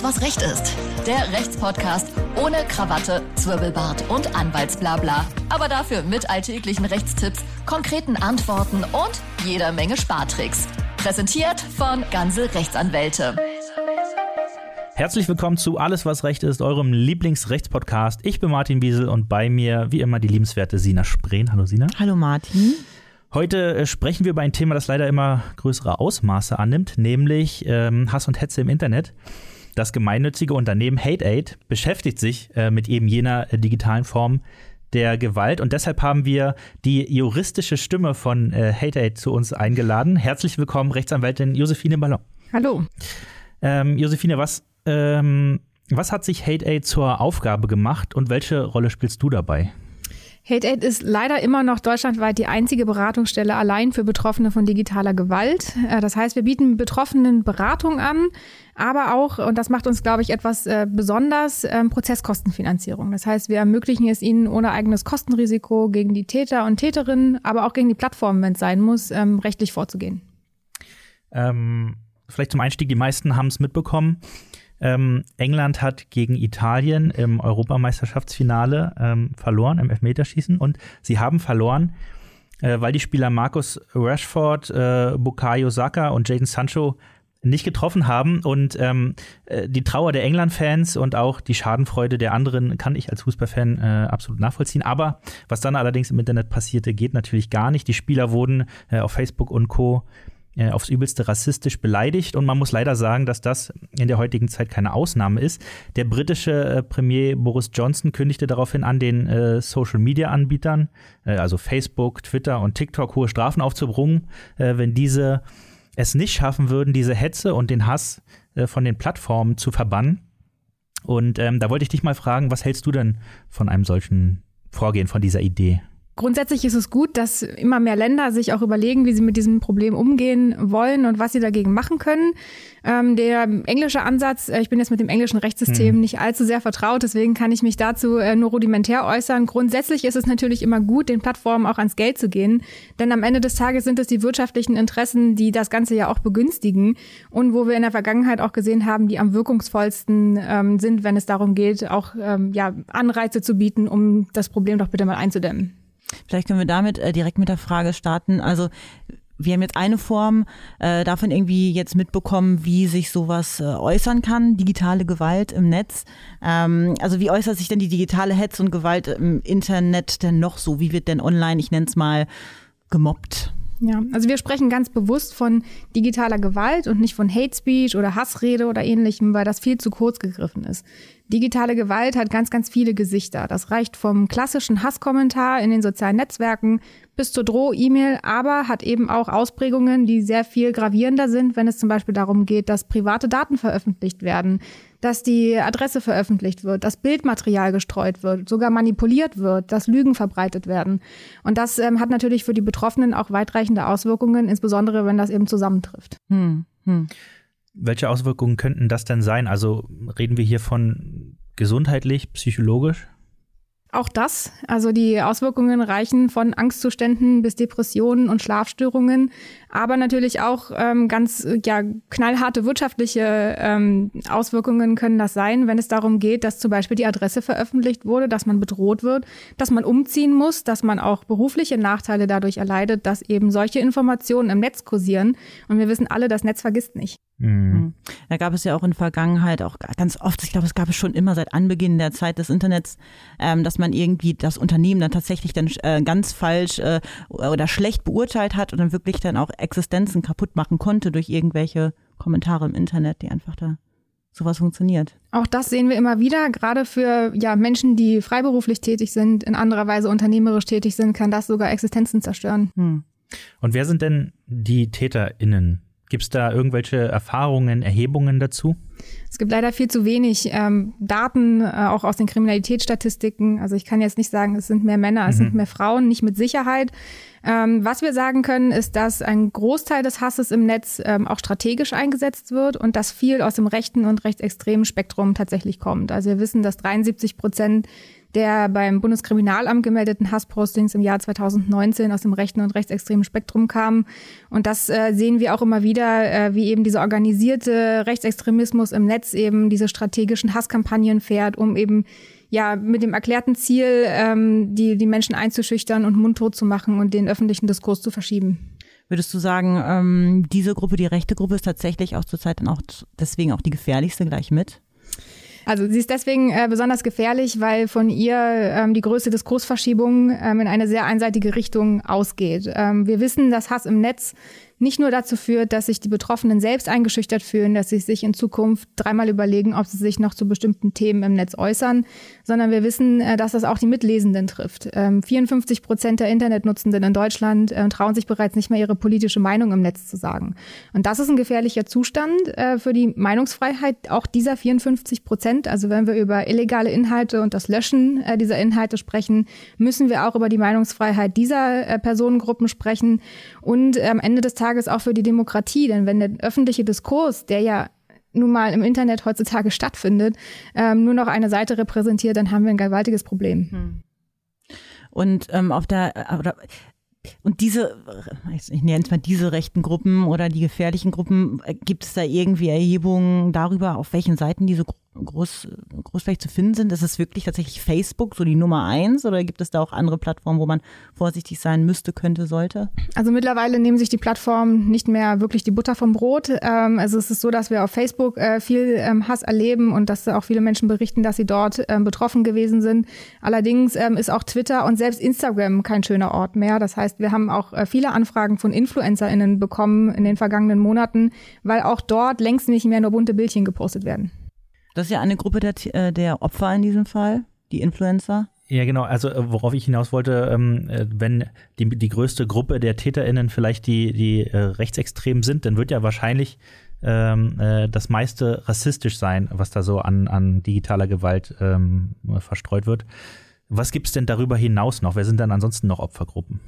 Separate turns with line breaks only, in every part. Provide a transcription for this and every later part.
Alles, was Recht ist. Der Rechtspodcast ohne Krawatte, Zwirbelbart und Anwaltsblabla. Aber dafür mit alltäglichen Rechtstipps, konkreten Antworten und jeder Menge Spartricks. Präsentiert von Ganze Rechtsanwälte.
Herzlich willkommen zu Alles, was Recht ist, eurem Lieblingsrechtspodcast. Ich bin Martin Wiesel und bei mir, wie immer, die liebenswerte Sina Spreen. Hallo Sina.
Hallo Martin.
Heute äh, sprechen wir über ein Thema, das leider immer größere Ausmaße annimmt, nämlich ähm, Hass und Hetze im Internet. Das gemeinnützige Unternehmen HateAid beschäftigt sich äh, mit eben jener äh, digitalen Form der Gewalt und deshalb haben wir die juristische Stimme von äh, HateAid zu uns eingeladen. Herzlich willkommen, Rechtsanwältin Josephine Ballon.
Hallo.
Ähm, Josephine, was, ähm, was hat sich HateAid zur Aufgabe gemacht und welche Rolle spielst du dabei?
HateAid ist leider immer noch deutschlandweit die einzige Beratungsstelle allein für Betroffene von digitaler Gewalt. Äh, das heißt, wir bieten Betroffenen Beratung an, aber auch, und das macht uns, glaube ich, etwas äh, besonders, ähm, Prozesskostenfinanzierung. Das heißt, wir ermöglichen es ihnen ohne eigenes Kostenrisiko gegen die Täter und Täterinnen, aber auch gegen die Plattformen, wenn es sein muss, ähm, rechtlich vorzugehen.
Ähm, vielleicht zum Einstieg, die meisten haben es mitbekommen. Ähm, England hat gegen Italien im Europameisterschaftsfinale ähm, verloren im Elfmeterschießen und sie haben verloren, äh, weil die Spieler Markus Rashford, äh, Bukayo Saka und Jaden Sancho nicht getroffen haben und ähm, äh, die Trauer der England-Fans und auch die Schadenfreude der anderen kann ich als Fußballfan äh, absolut nachvollziehen. Aber was dann allerdings im Internet passierte, geht natürlich gar nicht. Die Spieler wurden äh, auf Facebook und Co äh, aufs übelste rassistisch beleidigt. Und man muss leider sagen, dass das in der heutigen Zeit keine Ausnahme ist. Der britische äh, Premier Boris Johnson kündigte daraufhin an, den äh, Social-Media-Anbietern, äh, also Facebook, Twitter und TikTok, hohe Strafen aufzubrungen, wenn diese es nicht schaffen würden, diese Hetze und den Hass von den Plattformen zu verbannen. Und ähm, da wollte ich dich mal fragen, was hältst du denn von einem solchen Vorgehen, von dieser Idee?
Grundsätzlich ist es gut, dass immer mehr Länder sich auch überlegen, wie sie mit diesem Problem umgehen wollen und was sie dagegen machen können. Ähm, der englische Ansatz, äh, ich bin jetzt mit dem englischen Rechtssystem hm. nicht allzu sehr vertraut, deswegen kann ich mich dazu äh, nur rudimentär äußern. Grundsätzlich ist es natürlich immer gut, den Plattformen auch ans Geld zu gehen, denn am Ende des Tages sind es die wirtschaftlichen Interessen, die das Ganze ja auch begünstigen und wo wir in der Vergangenheit auch gesehen haben, die am wirkungsvollsten ähm, sind, wenn es darum geht, auch ähm, ja, Anreize zu bieten, um das Problem doch bitte mal einzudämmen.
Vielleicht können wir damit äh, direkt mit der Frage starten. Also wir haben jetzt eine Form äh, davon irgendwie jetzt mitbekommen, wie sich sowas äh, äußern kann, digitale Gewalt im Netz. Ähm, also wie äußert sich denn die digitale Hetze und Gewalt im Internet denn noch so? Wie wird denn online, ich nenne es mal, gemobbt?
Ja, also wir sprechen ganz bewusst von digitaler Gewalt und nicht von Hate Speech oder Hassrede oder ähnlichem, weil das viel zu kurz gegriffen ist. Digitale Gewalt hat ganz, ganz viele Gesichter. Das reicht vom klassischen Hasskommentar in den sozialen Netzwerken bis zur Droh-E-Mail, aber hat eben auch Ausprägungen, die sehr viel gravierender sind, wenn es zum Beispiel darum geht, dass private Daten veröffentlicht werden, dass die Adresse veröffentlicht wird, dass Bildmaterial gestreut wird, sogar manipuliert wird, dass Lügen verbreitet werden. Und das ähm, hat natürlich für die Betroffenen auch weitreichende Auswirkungen, insbesondere wenn das eben zusammentrifft. Hm, hm.
Welche Auswirkungen könnten das denn sein? Also reden wir hier von gesundheitlich, psychologisch?
Auch das, also die Auswirkungen reichen von Angstzuständen bis Depressionen und Schlafstörungen, aber natürlich auch ähm, ganz ja, knallharte wirtschaftliche ähm, Auswirkungen können das sein, wenn es darum geht, dass zum Beispiel die Adresse veröffentlicht wurde, dass man bedroht wird, dass man umziehen muss, dass man auch berufliche Nachteile dadurch erleidet, dass eben solche Informationen im Netz kursieren. Und wir wissen alle, das Netz vergisst nicht.
Mhm. mhm. Da gab es ja auch in Vergangenheit auch ganz oft, ich glaube, es gab es schon immer seit Anbeginn der Zeit des Internets, ähm, dass man irgendwie das Unternehmen dann tatsächlich dann äh, ganz falsch äh, oder schlecht beurteilt hat und dann wirklich dann auch Existenzen kaputt machen konnte durch irgendwelche Kommentare im Internet, die einfach da sowas funktioniert.
Auch das sehen wir immer wieder. Gerade für ja, Menschen, die freiberuflich tätig sind, in anderer Weise unternehmerisch tätig sind, kann das sogar Existenzen zerstören. Hm.
Und wer sind denn die TäterInnen Gibt es da irgendwelche Erfahrungen, Erhebungen dazu?
Es gibt leider viel zu wenig ähm, Daten, äh, auch aus den Kriminalitätsstatistiken. Also ich kann jetzt nicht sagen, es sind mehr Männer, es mhm. sind mehr Frauen, nicht mit Sicherheit. Ähm, was wir sagen können, ist, dass ein Großteil des Hasses im Netz ähm, auch strategisch eingesetzt wird und dass viel aus dem rechten und rechtsextremen Spektrum tatsächlich kommt. Also wir wissen, dass 73 Prozent der beim Bundeskriminalamt gemeldeten Hasspostings im Jahr 2019 aus dem rechten und rechtsextremen Spektrum kamen. Und das äh, sehen wir auch immer wieder, äh, wie eben dieser organisierte Rechtsextremismus im Netz eben diese strategischen Hasskampagnen fährt, um eben ja mit dem erklärten Ziel, ähm, die, die Menschen einzuschüchtern und mundtot zu machen und den öffentlichen Diskurs zu verschieben.
Würdest du sagen, ähm, diese Gruppe, die rechte Gruppe, ist tatsächlich auch zurzeit dann auch deswegen auch die gefährlichste gleich mit?
Also sie ist deswegen äh, besonders gefährlich, weil von ihr ähm, die größte Diskursverschiebung ähm, in eine sehr einseitige Richtung ausgeht. Ähm, wir wissen, dass Hass im Netz nicht nur dazu führt, dass sich die Betroffenen selbst eingeschüchtert fühlen, dass sie sich in Zukunft dreimal überlegen, ob sie sich noch zu bestimmten Themen im Netz äußern, sondern wir wissen, äh, dass das auch die Mitlesenden trifft. 54 ähm, Prozent der Internetnutzenden in Deutschland äh, trauen sich bereits nicht mehr ihre politische Meinung im Netz zu sagen. Und das ist ein gefährlicher Zustand äh, für die Meinungsfreiheit auch dieser 54 Prozent. Also wenn wir über illegale Inhalte und das Löschen dieser Inhalte sprechen, müssen wir auch über die Meinungsfreiheit dieser Personengruppen sprechen. Und am Ende des Tages Tages auch für die Demokratie. Denn wenn der öffentliche Diskurs, der ja nun mal im Internet heutzutage stattfindet, ähm, nur noch eine Seite repräsentiert, dann haben wir ein gewaltiges Problem. Hm.
Und ähm, auf der äh, oder, und diese, ich nenne es mal diese rechten Gruppen oder die gefährlichen Gruppen, äh, gibt es da irgendwie Erhebungen darüber, auf welchen Seiten diese Gruppen groß, großflächig zu finden sind? Ist es wirklich tatsächlich Facebook so die Nummer eins oder gibt es da auch andere Plattformen, wo man vorsichtig sein müsste, könnte, sollte?
Also mittlerweile nehmen sich die Plattformen nicht mehr wirklich die Butter vom Brot. Ähm, also es ist so, dass wir auf Facebook äh, viel ähm, Hass erleben und dass auch viele Menschen berichten, dass sie dort ähm, betroffen gewesen sind. Allerdings ist auch Twitter und selbst Instagram kein schöner Ort mehr. Das heißt, wir haben auch äh, viele Anfragen von InfluencerInnen bekommen in den vergangenen Monaten, weil auch dort längst nicht mehr nur bunte Bildchen gepostet werden.
Das ist ja eine Gruppe der, äh, der Opfer in diesem Fall, die Influencer.
Ja, genau. Also äh, worauf ich hinaus wollte, ähm, äh, wenn die, die größte Gruppe der TäterInnen vielleicht die, die Rechtsextremen sind, dann wird ja wahrscheinlich ähm, äh, das meiste rassistisch sein, was da so an, an digitaler Gewalt ähm, verstreut wird. Was gibt es denn darüber hinaus noch? Wer sind dann ansonsten noch Opfergruppen?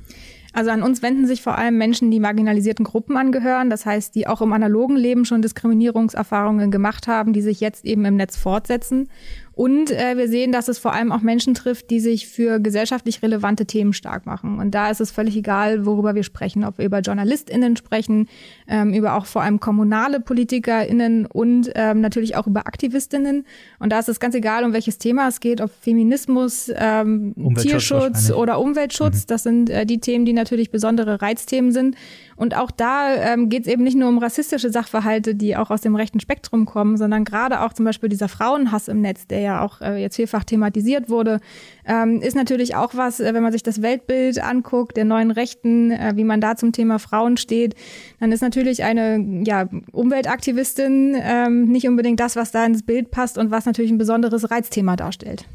Also an uns wenden sich vor allem Menschen, die marginalisierten Gruppen angehören, das heißt, die auch im analogen Leben schon Diskriminierungserfahrungen gemacht haben, die sich jetzt eben im Netz fortsetzen. Und äh, wir sehen, dass es vor allem auch Menschen trifft, die sich für gesellschaftlich relevante Themen stark machen. Und da ist es völlig egal, worüber wir sprechen, ob wir über JournalistInnen sprechen, ähm, über auch vor allem kommunale PolitikerInnen und ähm, natürlich auch über AktivistInnen. Und da ist es ganz egal, um welches Thema es geht, ob Feminismus, ähm, Tierschutz oder Umweltschutz. Mhm. Das sind äh, die Themen, die natürlich besondere Reizthemen sind. Und auch da ähm, geht es eben nicht nur um rassistische Sachverhalte, die auch aus dem rechten Spektrum kommen, sondern gerade auch zum Beispiel dieser Frauenhass im Netz, der ja auch äh, jetzt vielfach thematisiert wurde, ähm, ist natürlich auch was, äh, wenn man sich das Weltbild anguckt, der neuen Rechten, äh, wie man da zum Thema Frauen steht, dann ist natürlich eine ja, Umweltaktivistin ähm, nicht unbedingt das, was da ins Bild passt und was natürlich ein besonderes Reizthema darstellt.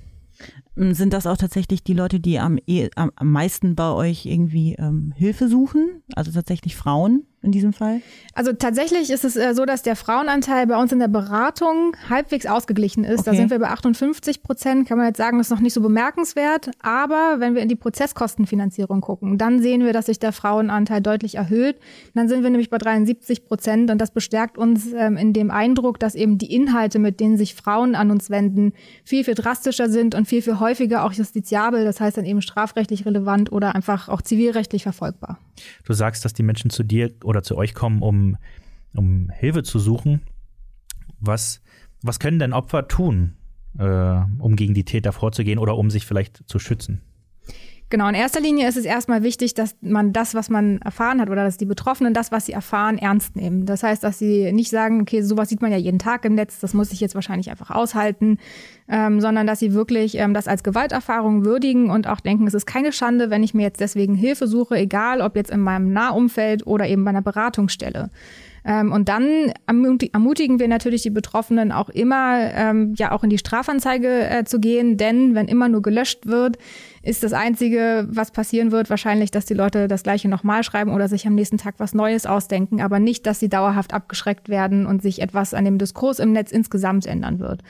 Ähm, sind das auch tatsächlich die Leute, die am, eh, am, am meisten bei euch irgendwie ähm, Hilfe suchen? Also tatsächlich Frauen? In diesem Fall?
Also tatsächlich ist es äh, so, dass der Frauenanteil bei uns in der Beratung halbwegs ausgeglichen ist. Okay. Da sind wir bei 58 Prozent. Kann man jetzt sagen, das ist noch nicht so bemerkenswert. Aber wenn wir in die Prozesskostenfinanzierung gucken, dann sehen wir, dass sich der Frauenanteil deutlich erhöht. Dann sind wir nämlich bei 73 Prozent und das bestärkt uns ähm, in dem Eindruck, dass eben die Inhalte, mit denen sich Frauen an uns wenden, viel, viel drastischer sind und viel, viel häufiger auch justiziabel. Das heißt dann eben strafrechtlich relevant oder einfach auch zivilrechtlich verfolgbar.
Du sagst, dass die Menschen zu dir oder zu euch kommen, um, um Hilfe zu suchen. Was, was können denn Opfer tun, äh, um gegen die Täter vorzugehen oder um sich vielleicht zu schützen?
Genau, in erster Linie ist es erstmal wichtig, dass man das, was man erfahren hat oder dass die Betroffenen das, was sie erfahren, ernst nehmen. Das heißt, dass sie nicht sagen, okay, sowas sieht man ja jeden Tag im Netz, das muss ich jetzt wahrscheinlich einfach aushalten, ähm, sondern dass sie wirklich ähm, das als Gewalterfahrung würdigen und auch denken, es ist keine Schande, wenn ich mir jetzt deswegen Hilfe suche, egal ob jetzt in meinem Nahumfeld oder eben bei einer Beratungsstelle. Ähm, und dann ermutigen wir natürlich die Betroffenen auch immer, ähm, ja auch in die Strafanzeige äh, zu gehen, denn wenn immer nur gelöscht wird, ist das Einzige, was passieren wird, wahrscheinlich, dass die Leute das Gleiche nochmal schreiben oder sich am nächsten Tag was Neues ausdenken, aber nicht, dass sie dauerhaft abgeschreckt werden und sich etwas an dem Diskurs im Netz insgesamt ändern wird.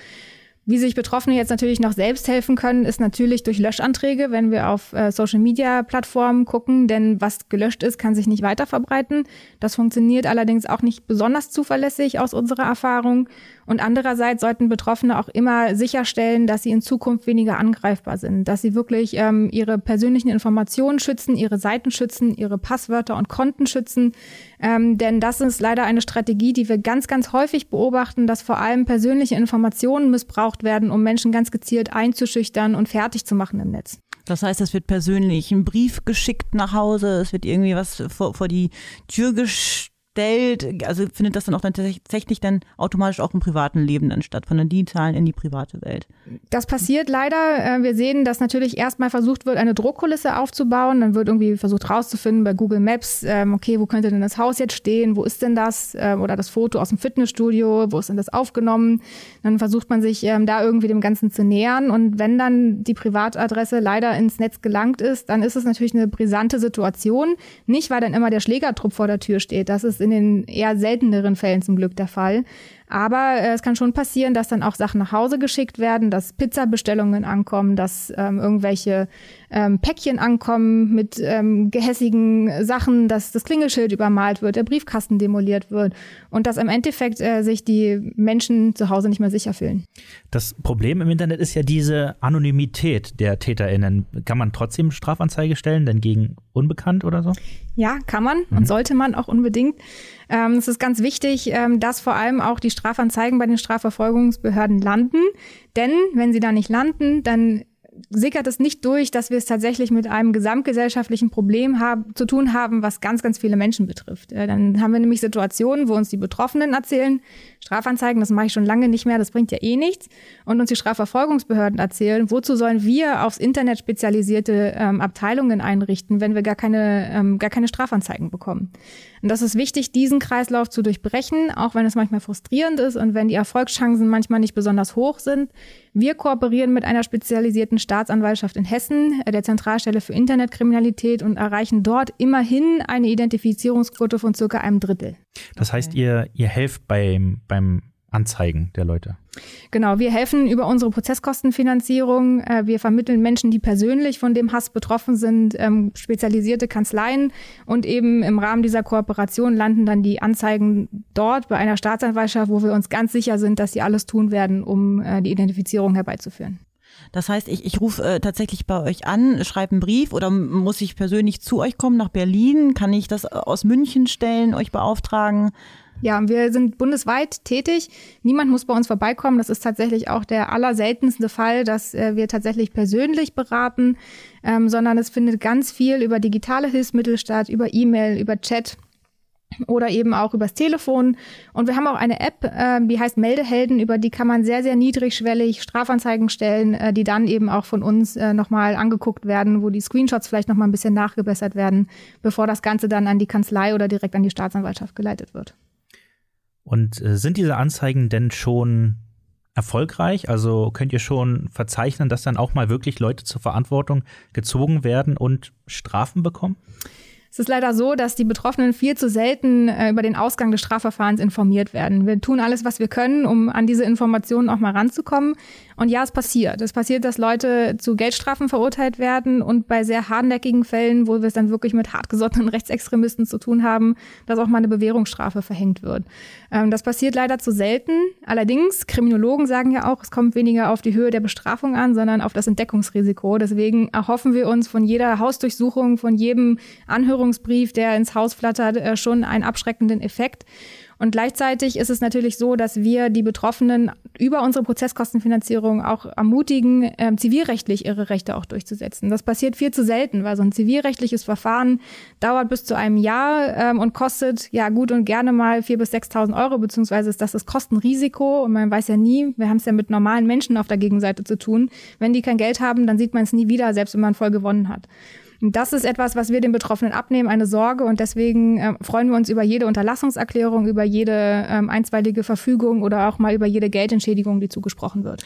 Wie sich Betroffene jetzt natürlich noch selbst helfen können, ist natürlich durch Löschanträge, wenn wir auf äh, Social-Media-Plattformen gucken. Denn was gelöscht ist, kann sich nicht weiter verbreiten. Das funktioniert allerdings auch nicht besonders zuverlässig aus unserer Erfahrung. Und andererseits sollten Betroffene auch immer sicherstellen, dass sie in Zukunft weniger angreifbar sind, dass sie wirklich ähm, ihre persönlichen Informationen schützen, ihre Seiten schützen, ihre Passwörter und Konten schützen. Ähm, denn das ist leider eine Strategie, die wir ganz, ganz häufig beobachten, dass vor allem persönliche Informationen missbraucht werden, um Menschen ganz gezielt einzuschüchtern und fertig zu machen im Netz.
Das heißt, es wird persönlich ein Brief geschickt nach Hause, es wird irgendwie was vor, vor die Tür gestellt stellt, also findet das dann auch dann tatsächlich dann automatisch auch im privaten Leben dann statt, von der digitalen in die private Welt.
Das passiert leider. Äh, wir sehen, dass natürlich erstmal versucht wird, eine Druckkulisse aufzubauen. Dann wird irgendwie versucht rauszufinden bei Google Maps, ähm, okay, wo könnte denn das Haus jetzt stehen? Wo ist denn das? Ähm, oder das Foto aus dem Fitnessstudio, wo ist denn das aufgenommen? Dann versucht man sich ähm, da irgendwie dem Ganzen zu nähern. Und wenn dann die Privatadresse leider ins Netz gelangt ist, dann ist es natürlich eine brisante Situation. Nicht, weil dann immer der Schlägertrupp vor der Tür steht. Das ist in den eher selteneren Fällen zum Glück der Fall. Aber äh, es kann schon passieren, dass dann auch Sachen nach Hause geschickt werden, dass Pizzabestellungen ankommen, dass ähm, irgendwelche ähm, Päckchen ankommen mit ähm, gehässigen Sachen, dass das Klingelschild übermalt wird, der Briefkasten demoliert wird und dass im Endeffekt äh, sich die Menschen zu Hause nicht mehr sicher fühlen.
Das Problem im Internet ist ja diese Anonymität der TäterInnen. Kann man trotzdem Strafanzeige stellen, denn gegen unbekannt oder so?
Ja, kann man mhm. und sollte man auch unbedingt. Ähm, es ist ganz wichtig, ähm, dass vor allem auch die Strafanzeigen bei den Strafverfolgungsbehörden landen. Denn wenn sie da nicht landen, dann sickert es nicht durch, dass wir es tatsächlich mit einem gesamtgesellschaftlichen Problem haben, zu tun haben, was ganz, ganz viele Menschen betrifft. Äh, dann haben wir nämlich Situationen, wo uns die Betroffenen erzählen, Strafanzeigen, das mache ich schon lange nicht mehr, das bringt ja eh nichts. Und uns die Strafverfolgungsbehörden erzählen, wozu sollen wir aufs Internet spezialisierte ähm, Abteilungen einrichten, wenn wir gar keine, ähm, gar keine Strafanzeigen bekommen. Und das ist wichtig, diesen Kreislauf zu durchbrechen, auch wenn es manchmal frustrierend ist und wenn die Erfolgschancen manchmal nicht besonders hoch sind. Wir kooperieren mit einer spezialisierten Staatsanwaltschaft in Hessen, äh, der Zentralstelle für Internetkriminalität und erreichen dort immerhin eine Identifizierungsquote von circa einem Drittel.
Das heißt, ihr, ihr helft beim, beim Anzeigen der Leute.
Genau, wir helfen über unsere Prozesskostenfinanzierung. Äh, wir vermitteln Menschen, die persönlich von dem Hass betroffen sind, ähm, spezialisierte Kanzleien und eben im Rahmen dieser Kooperation landen dann die Anzeigen dort bei einer Staatsanwaltschaft, wo wir uns ganz sicher sind, dass sie alles tun werden, um äh, die Identifizierung herbeizuführen.
Das heißt, ich, ich rufe äh, tatsächlich bei euch an, schreibe einen Brief oder muss ich persönlich zu euch kommen nach Berlin? Kann ich das aus München stellen, euch beauftragen?
Ja, wir sind bundesweit tätig. Niemand muss bei uns vorbeikommen. Das ist tatsächlich auch der allerseltenste Fall, dass äh, wir tatsächlich persönlich beraten, ähm, sondern es findet ganz viel über digitale Hilfsmittel statt, über E-Mail, über Chat oder eben auch übers Telefon. Und wir haben auch eine App, äh, die heißt Meldehelden, über die kann man sehr, sehr niedrigschwellig Strafanzeigen stellen, äh, die dann eben auch von uns äh, nochmal angeguckt werden, wo die Screenshots vielleicht nochmal ein bisschen nachgebessert werden, bevor das Ganze dann an die Kanzlei oder direkt an die Staatsanwaltschaft geleitet wird.
Und äh, sind diese Anzeigen denn schon erfolgreich? Also könnt ihr schon verzeichnen, dass dann auch mal wirklich Leute zur Verantwortung gezogen werden und Strafen bekommen?
Es ist leider so, dass die Betroffenen viel zu selten äh, über den Ausgang des Strafverfahrens informiert werden. Wir tun alles, was wir können, um an diese Informationen auch mal ranzukommen. Und ja, es passiert. Es passiert, dass Leute zu Geldstrafen verurteilt werden und bei sehr hartnäckigen Fällen, wo wir es dann wirklich mit hartgesottenen Rechtsextremisten zu tun haben, dass auch mal eine Bewährungsstrafe verhängt wird. Ähm, das passiert leider zu selten. Allerdings, Kriminologen sagen ja auch, es kommt weniger auf die Höhe der Bestrafung an, sondern auf das Entdeckungsrisiko. Deswegen erhoffen wir uns von jeder Hausdurchsuchung, von jedem Anhörungsbrief, der ins Haus flattert, äh, schon einen abschreckenden Effekt. Und gleichzeitig ist es natürlich so, dass wir die Betroffenen über unsere Prozesskostenfinanzierung auch ermutigen, ähm, zivilrechtlich ihre Rechte auch durchzusetzen. Das passiert viel zu selten, weil so ein zivilrechtliches Verfahren dauert bis zu einem Jahr ähm, und kostet ja gut und gerne mal 4.000 bis 6.000 Euro, beziehungsweise ist das das Kostenrisiko und man weiß ja nie, wir haben es ja mit normalen Menschen auf der Gegenseite zu tun. Wenn die kein Geld haben, dann sieht man es nie wieder, selbst wenn man voll gewonnen hat. Das ist etwas, was wir den Betroffenen abnehmen, eine Sorge. Und deswegen äh, freuen wir uns über jede Unterlassungserklärung, über jede ähm, einstweilige Verfügung oder auch mal über jede Geldentschädigung, die zugesprochen wird.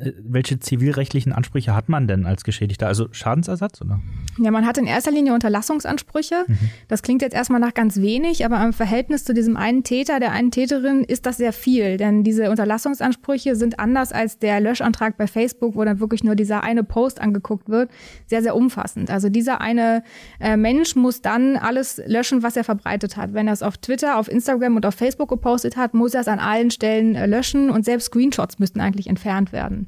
Äh, welche zivilrechtlichen Ansprüche hat man denn als Geschädigter? Also Schadensersatz, oder?
Ja, man hat in erster Linie Unterlassungsansprüche. Mhm. Das klingt jetzt erstmal nach ganz wenig, aber im Verhältnis zu diesem einen Täter, der einen Täterin, ist das sehr viel. Denn diese Unterlassungsansprüche sind anders als der Löschantrag bei Facebook, wo dann wirklich nur dieser eine Post angeguckt wird, sehr, sehr umfassend. Also dieser eine äh, Mensch muss dann alles löschen, was er verbreitet hat. Wenn er es auf Twitter, auf Instagram und auf Facebook gepostet hat, muss er es an allen Stellen äh, löschen und selbst Screenshots müssten eigentlich entfernt werden.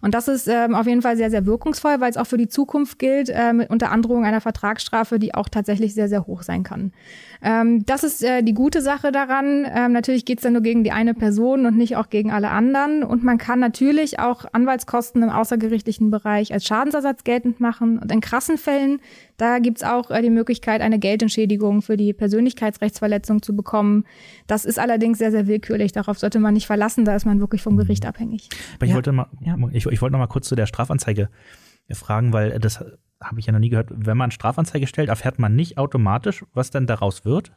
Und das ist ähm, auf jeden Fall sehr, sehr wirkungsvoll, weil es auch für die Zukunft gilt, äh, unter Androhung einer Vertragsstrafe, die auch tatsächlich sehr, sehr hoch sein kann. Ähm, das ist äh, die gute Sache daran. Ähm, natürlich geht es dann nur gegen die eine Person und nicht auch gegen alle anderen. Und man kann natürlich auch Anwaltskosten im außergerichtlichen Bereich als Schadensersatz geltend machen. Und in krassen Fällen, da gibt's auch äh, die Möglichkeit, eine Geldentschädigung für die Persönlichkeitsrechtsverletzung zu bekommen. Das ist allerdings sehr, sehr willkürlich. Darauf sollte man nicht verlassen. Da ist man wirklich vom Gericht abhängig.
Aber ich ja. wollte mal, ja. ich, ich wollte noch mal kurz zu der Strafanzeige fragen, weil das habe ich ja noch nie gehört, wenn man Strafanzeige stellt, erfährt man nicht automatisch, was denn daraus wird?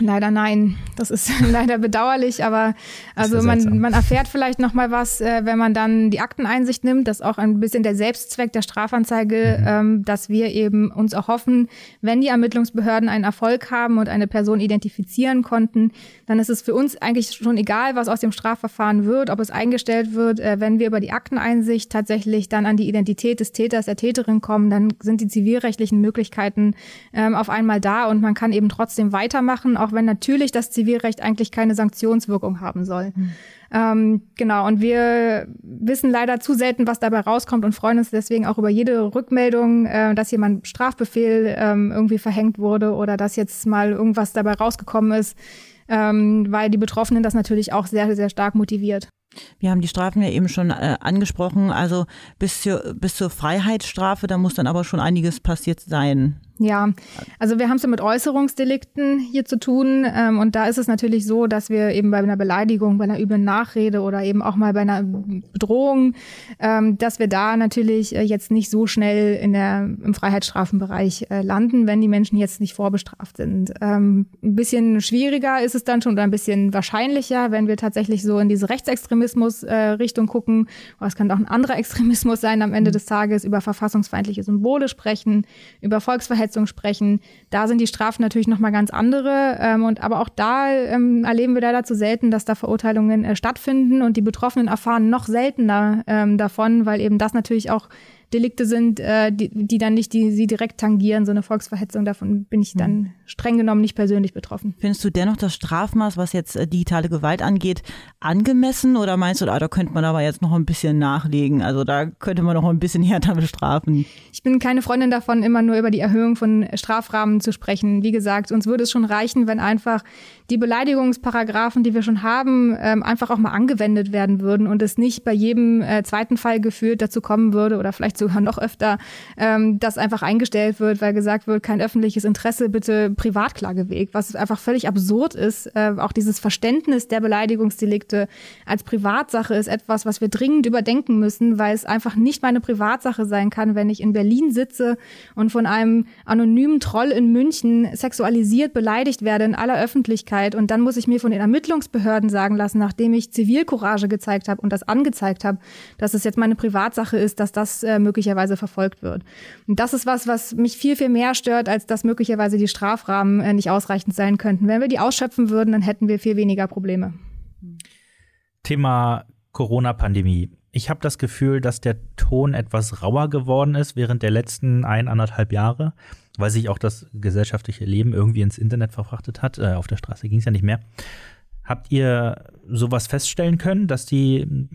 Leider nein. Das ist leider bedauerlich, aber also man, man erfährt vielleicht noch mal was, äh, wenn man dann die Akteneinsicht nimmt. Das ist auch ein bisschen der Selbstzweck der Strafanzeige, mhm. ähm, dass wir eben uns erhoffen, wenn die Ermittlungsbehörden einen Erfolg haben und eine Person identifizieren konnten, dann ist es für uns eigentlich schon egal, was aus dem Strafverfahren wird, ob es eingestellt wird. Äh, wenn wir über die Akteneinsicht tatsächlich dann an die Identität des Täters, der Täterin kommen, dann sind die zivilrechtlichen Möglichkeiten ähm, auf einmal da und man kann eben trotzdem weitermachen auch wenn natürlich das Zivilrecht eigentlich keine Sanktionswirkung haben soll. Mhm. Ähm, genau, und wir wissen leider zu selten, was dabei rauskommt und freuen uns deswegen auch über jede Rückmeldung, äh, dass jemand Strafbefehl ähm, irgendwie verhängt wurde oder dass jetzt mal irgendwas dabei rausgekommen ist, ähm, weil die Betroffenen das natürlich auch sehr, sehr stark motiviert.
Wir haben die Strafen ja eben schon äh, angesprochen. Also bis zur, bis zur Freiheitsstrafe, da muss dann aber schon einiges passiert sein.
Ja, also wir haben es ja mit Äußerungsdelikten hier zu tun ähm, und da ist es natürlich so, dass wir eben bei einer Beleidigung, bei einer üblen Nachrede oder eben auch mal bei einer Bedrohung, ähm, dass wir da natürlich äh, jetzt nicht so schnell in der, im Freiheitsstrafenbereich äh, landen, wenn die Menschen jetzt nicht vorbestraft sind. Ähm, ein bisschen schwieriger ist es dann schon oder ein bisschen wahrscheinlicher, wenn wir tatsächlich so in diese Rechtsextremismus-Richtung äh, gucken. Oder es kann auch ein anderer Extremismus sein am Ende mhm. des Tages, über verfassungsfeindliche Symbole sprechen, über Volksverhältnisse Verhetzung sprechen. Da sind die Strafen natürlich nochmal ganz andere. Ähm, und aber auch da ähm, erleben wir leider zu selten, dass da Verurteilungen äh, stattfinden und die Betroffenen erfahren noch seltener ähm, davon, weil eben das natürlich auch Delikte sind, äh, die, die dann nicht die, sie direkt tangieren, so eine Volksverhetzung, davon bin ich dann mhm. streng genommen nicht persönlich betroffen.
Findest du dennoch das Strafmaß, was jetzt äh, digitale Gewalt angeht, angemessen oder meinst du, ah, da könnte man aber jetzt noch ein bisschen nachlegen? Also da könnte man noch ein bisschen härter bestrafen.
Ich bin keine Freundin davon, immer nur über die Erhöhung von Strafrahmen zu sprechen. Wie gesagt, uns würde es schon reichen, wenn einfach die Beleidigungsparagraphen, die wir schon haben, ähm, einfach auch mal angewendet werden würden und es nicht bei jedem äh, zweiten Fall geführt dazu kommen würde oder vielleicht sogar noch öfter, ähm, dass einfach eingestellt wird, weil gesagt wird, kein öffentliches Interesse, bitte Privatklageweg, was einfach völlig absurd ist. Äh, auch dieses Verständnis der Beleidigungsdelikte als Privatsache ist etwas, was wir dringend überdenken müssen, weil es einfach nicht meine Privatsache sein kann, wenn ich in Berlin sitze und von einem anonymen Troll in München sexualisiert beleidigt werde in aller Öffentlichkeit Öffentlichkeit und dann muss ich mir von den Ermittlungsbehörden sagen lassen, nachdem ich Zivilcourage gezeigt habe und das angezeigt habe, dass es jetzt meine Privatsache ist, dass das äh, möglicherweise verfolgt wird. Und das ist was, was mich viel, viel mehr stört, als dass möglicherweise die Strafrahmen äh, nicht ausreichend sein könnten. Wenn wir die ausschöpfen würden, dann hätten wir viel weniger Probleme.
Thema Corona-Pandemie. Ich habe das Gefühl, dass der Ton etwas rauer geworden ist während der letzten ein, anderthalb Jahre weil sich auch das gesellschaftliche Leben irgendwie ins Internet verfrachtet hat. Äh, auf der Straße ging es ja nicht mehr. Habt ihr sowas feststellen können, dass die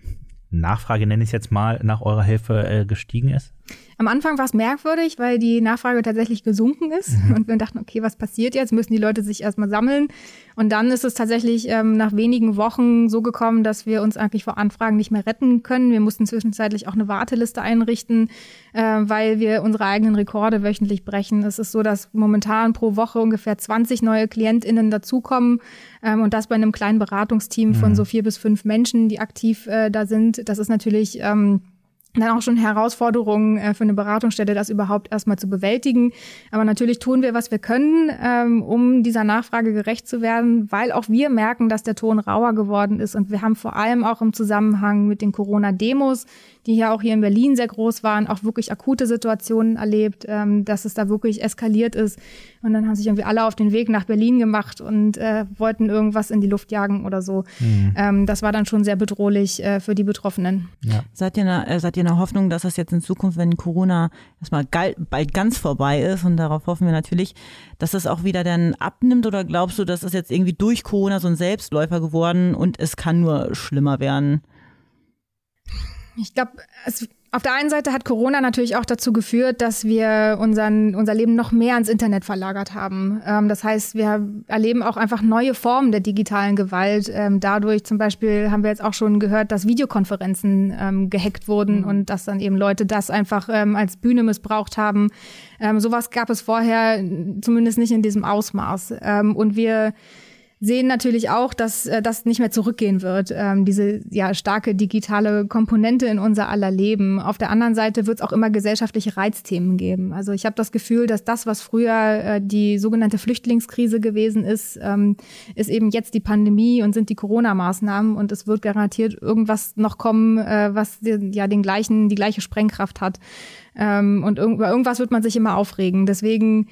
Nachfrage, nenne ich es jetzt mal, nach eurer Hilfe äh, gestiegen ist?
Am Anfang war es merkwürdig, weil die Nachfrage tatsächlich gesunken ist mhm. und wir dachten, okay, was passiert jetzt? Müssen die Leute sich erstmal sammeln? Und dann ist es tatsächlich ähm, nach wenigen Wochen so gekommen, dass wir uns eigentlich vor Anfragen nicht mehr retten können. Wir mussten zwischenzeitlich auch eine Warteliste einrichten, äh, weil wir unsere eigenen Rekorde wöchentlich brechen. Es ist so, dass momentan pro Woche ungefähr 20 neue KlientInnen dazukommen ähm, und das bei einem kleinen Beratungsteam mhm. von so vier bis fünf Menschen, die aktiv äh, da sind. Das ist natürlich ähm, dann auch schon Herausforderungen äh, für eine Beratungsstelle, das überhaupt erstmal zu bewältigen. Aber natürlich tun wir, was wir können, ähm, um dieser Nachfrage gerecht zu werden, weil auch wir merken, dass der Ton rauer geworden ist. Und wir haben vor allem auch im Zusammenhang mit den Corona-Demos, die ja auch hier in Berlin sehr groß waren, auch wirklich akute Situationen erlebt, ähm, dass es da wirklich eskaliert ist. Und dann haben sich irgendwie alle auf den Weg nach Berlin gemacht und äh, wollten irgendwas in die Luft jagen oder so. Mhm. Ähm, das war dann schon sehr bedrohlich äh, für die Betroffenen.
Ja. Seid, ihr eine, äh, seid ihr in der Hoffnung, dass das jetzt in Zukunft, wenn Corona erstmal bald ganz vorbei ist, und darauf hoffen wir natürlich, dass das auch wieder dann abnimmt? Oder glaubst du, dass das jetzt irgendwie durch Corona so ein Selbstläufer geworden und es kann nur schlimmer werden?
Ich glaube, auf der einen Seite hat Corona natürlich auch dazu geführt, dass wir unseren, unser Leben noch mehr ans Internet verlagert haben. Ähm, das heißt, wir erleben auch einfach neue Formen der digitalen Gewalt. Ähm, dadurch zum Beispiel haben wir jetzt auch schon gehört, dass Videokonferenzen ähm, gehackt wurden mhm. und dass dann eben Leute das einfach ähm, als Bühne missbraucht haben. Ähm, sowas gab es vorher zumindest nicht in diesem Ausmaß. Ähm, und wir sehen natürlich auch, dass äh, das nicht mehr zurückgehen wird, ähm, diese ja starke digitale Komponente in unser aller Leben. Auf der anderen Seite wird es auch immer gesellschaftliche Reizthemen geben. Also ich habe das Gefühl, dass das, was früher äh, die sogenannte Flüchtlingskrise gewesen ist, ähm, ist eben jetzt die Pandemie und sind die Corona-Maßnahmen und es wird garantiert irgendwas noch kommen, äh, was ja den gleichen, die gleiche Sprengkraft hat. Ähm, und über irgendwas wird man sich immer aufregen. Deswegen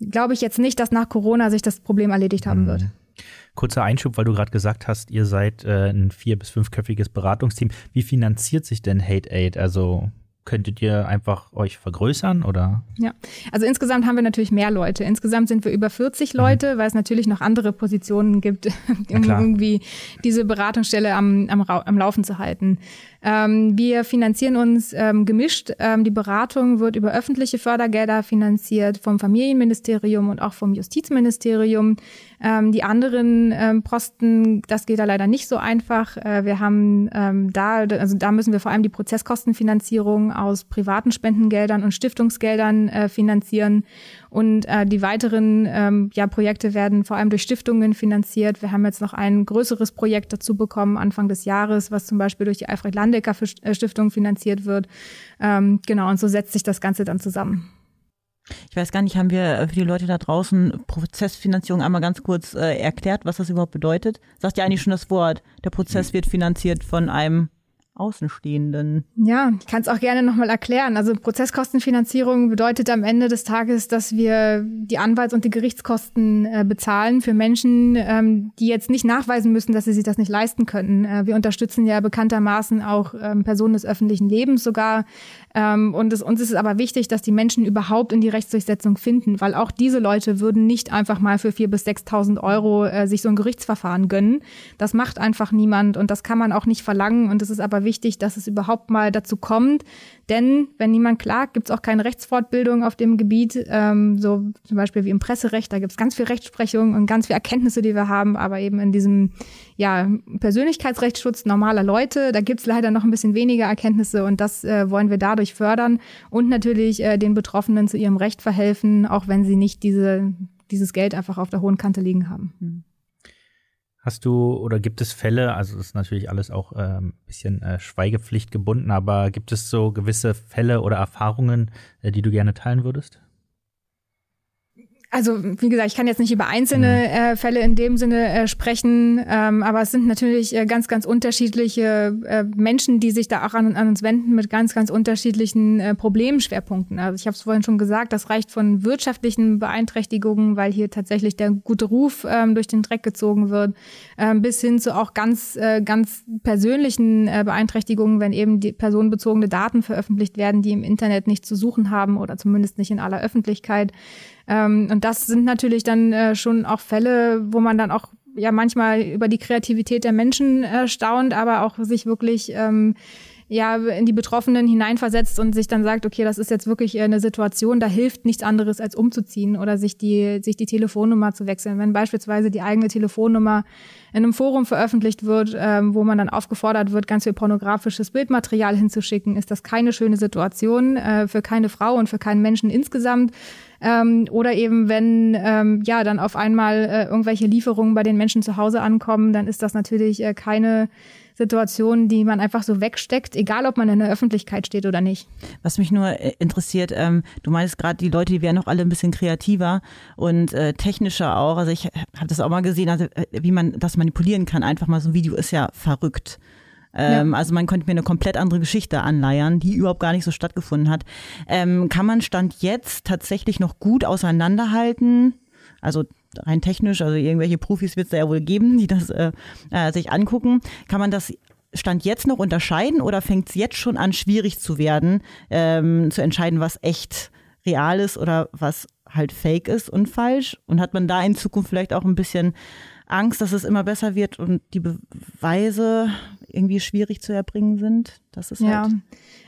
glaube ich jetzt nicht, dass nach Corona sich das Problem erledigt haben mhm. wird.
Kurzer Einschub, weil du gerade gesagt hast, ihr seid äh, ein vier- bis fünfköpfiges Beratungsteam. Wie finanziert sich denn Hate Aid? Also könntet ihr einfach euch vergrößern oder?
Ja, also insgesamt haben wir natürlich mehr Leute. Insgesamt sind wir über 40 mhm. Leute, mhm. weil es natürlich noch andere Positionen gibt, um irgendwie diese Beratungsstelle am, am, am Laufen zu halten. Ähm, wir finanzieren uns ähm, gemischt. Ähm, die Beratung wird über öffentliche Fördergelder finanziert vom Familienministerium und auch vom Justizministerium. Ähm, die anderen ähm, Posten, das geht da leider nicht so einfach. Äh, wir haben ähm, da, also da müssen wir vor allem die Prozesskostenfinanzierung aus privaten Spendengeldern und Stiftungsgeldern äh, finanzieren. Und äh, die weiteren ähm, ja, Projekte werden vor allem durch Stiftungen finanziert. Wir haben jetzt noch ein größeres Projekt dazu bekommen, Anfang des Jahres, was zum Beispiel durch die Alfred Landecker äh, Stiftung finanziert wird. Ähm, genau, und so setzt sich das Ganze dann zusammen.
Ich weiß gar nicht, haben wir für die Leute da draußen Prozessfinanzierung einmal ganz kurz äh, erklärt, was das überhaupt bedeutet? Sagt ja eigentlich schon das Wort, der Prozess wird finanziert von einem Außenstehenden.
Ja, ich kann es auch gerne nochmal erklären. Also Prozesskostenfinanzierung bedeutet am Ende des Tages, dass wir die Anwalts- und die Gerichtskosten äh, bezahlen für Menschen, ähm, die jetzt nicht nachweisen müssen, dass sie sich das nicht leisten können. Äh, wir unterstützen ja bekanntermaßen auch ähm, Personen des öffentlichen Lebens sogar. Ähm, und es, uns ist es aber wichtig, dass die Menschen überhaupt in die Rechtsdurchsetzung finden, weil auch diese Leute würden nicht einfach mal für 4.000 bis 6.000 Euro äh, sich so ein Gerichtsverfahren gönnen. Das macht einfach niemand und das kann man auch nicht verlangen. Und es ist aber wichtig, dass es überhaupt mal dazu kommt. Denn wenn niemand klagt, gibt es auch keine Rechtsfortbildung auf dem Gebiet, ähm, so zum Beispiel wie im Presserecht. Da gibt es ganz viel Rechtsprechung und ganz viel Erkenntnisse, die wir haben, aber eben in diesem ja, Persönlichkeitsrechtsschutz normaler Leute, da gibt es leider noch ein bisschen weniger Erkenntnisse und das äh, wollen wir dadurch fördern und natürlich äh, den Betroffenen zu ihrem Recht verhelfen, auch wenn sie nicht diese, dieses Geld einfach auf der hohen Kante liegen haben. Mhm.
Hast du oder gibt es Fälle, also ist natürlich alles auch ein ähm, bisschen äh, Schweigepflicht gebunden, aber gibt es so gewisse Fälle oder Erfahrungen, äh, die du gerne teilen würdest?
Also wie gesagt, ich kann jetzt nicht über einzelne mhm. äh, Fälle in dem Sinne äh, sprechen, ähm, aber es sind natürlich äh, ganz, ganz unterschiedliche äh, Menschen, die sich da auch an, an, uns wenden mit ganz, ganz unterschiedlichen äh, Problemschwerpunkten. Also ich habe es vorhin schon gesagt, das reicht von wirtschaftlichen Beeinträchtigungen, weil hier tatsächlich der gute Ruf ähm, durch den Dreck gezogen wird, ähm, bis hin zu auch ganz, äh, ganz persönlichen äh, Beeinträchtigungen, wenn eben die personenbezogene Daten veröffentlicht werden, die im Internet nicht zu suchen haben oder zumindest nicht in aller Öffentlichkeit. Ähm, und das sind natürlich dann äh, schon auch Fälle, wo man dann auch ja manchmal über die Kreativität der Menschen äh, staunt, aber auch sich wirklich ähm, ja in die Betroffenen hineinversetzt und sich dann sagt, okay, das ist jetzt wirklich eine Situation, da hilft nichts anderes als umzuziehen oder sich die sich die Telefonnummer zu wechseln. Wenn beispielsweise die eigene Telefonnummer in einem Forum veröffentlicht wird, ähm, wo man dann aufgefordert wird, ganz viel pornografisches Bildmaterial hinzuschicken, ist das keine schöne Situation äh, für keine Frau und für keinen Menschen insgesamt. Ähm, oder eben, wenn ähm, ja dann auf einmal äh, irgendwelche Lieferungen bei den Menschen zu Hause ankommen, dann ist das natürlich äh, keine Situation, die man einfach so wegsteckt, egal ob man in der Öffentlichkeit steht oder nicht.
Was mich nur äh, interessiert, ähm, du meinst gerade, die Leute, die wären noch alle ein bisschen kreativer und äh, technischer auch. Also ich habe das auch mal gesehen, also äh, wie man das manipulieren kann. Einfach mal so ein Video ist ja verrückt. Ähm, ja. Also man könnte mir eine komplett andere Geschichte anleiern, die überhaupt gar nicht so stattgefunden hat. Ähm, kann man Stand jetzt tatsächlich noch gut auseinanderhalten? Also rein technisch, also irgendwelche Profis wird es da ja wohl geben, die das äh, äh, sich angucken. Kann man das Stand jetzt noch unterscheiden oder fängt es jetzt schon an, schwierig zu werden, ähm, zu entscheiden, was echt real ist oder was halt fake ist und falsch? Und hat man da in Zukunft vielleicht auch ein bisschen Angst, dass es immer besser wird und die Beweise irgendwie schwierig zu erbringen sind? Das ist
ja.
Halt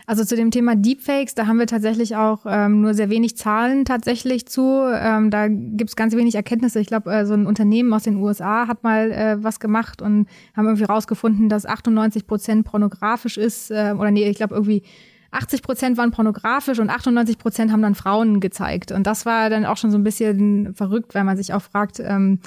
also zu dem Thema Deepfakes, da haben wir tatsächlich auch ähm, nur sehr wenig Zahlen tatsächlich zu. Ähm, da gibt es ganz wenig Erkenntnisse. Ich glaube, äh, so ein Unternehmen aus den USA hat mal äh, was gemacht und haben irgendwie rausgefunden, dass 98 Prozent pornografisch ist. Äh, oder nee, ich glaube irgendwie 80 Prozent waren pornografisch und 98 Prozent haben dann Frauen gezeigt. Und das war dann auch schon so ein bisschen verrückt, weil man sich auch fragt, ähm,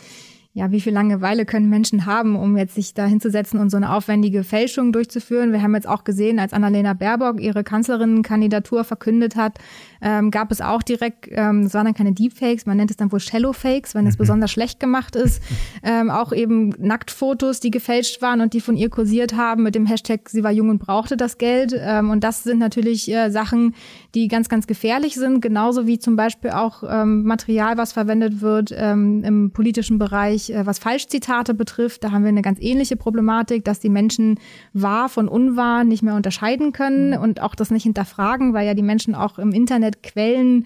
ja, wie viel Langeweile können Menschen haben, um jetzt sich da hinzusetzen und so eine aufwendige Fälschung durchzuführen? Wir haben jetzt auch gesehen, als Annalena Baerbock ihre Kanzlerinnenkandidatur verkündet hat, ähm, gab es auch direkt, ähm, das waren dann keine Deepfakes, man nennt es dann wohl Shallowfakes, wenn es mhm. besonders schlecht gemacht ist, ähm, auch eben Nacktfotos, die gefälscht waren und die von ihr kursiert haben mit dem Hashtag, sie war jung und brauchte das Geld. Ähm, und das sind natürlich äh, Sachen, die ganz, ganz gefährlich sind, genauso wie zum Beispiel auch ähm, Material, was verwendet wird ähm, im politischen Bereich, äh, was Falschzitate betrifft. Da haben wir eine ganz ähnliche Problematik, dass die Menschen wahr von unwahr nicht mehr unterscheiden können mhm. und auch das nicht hinterfragen, weil ja die Menschen auch im Internet Quellen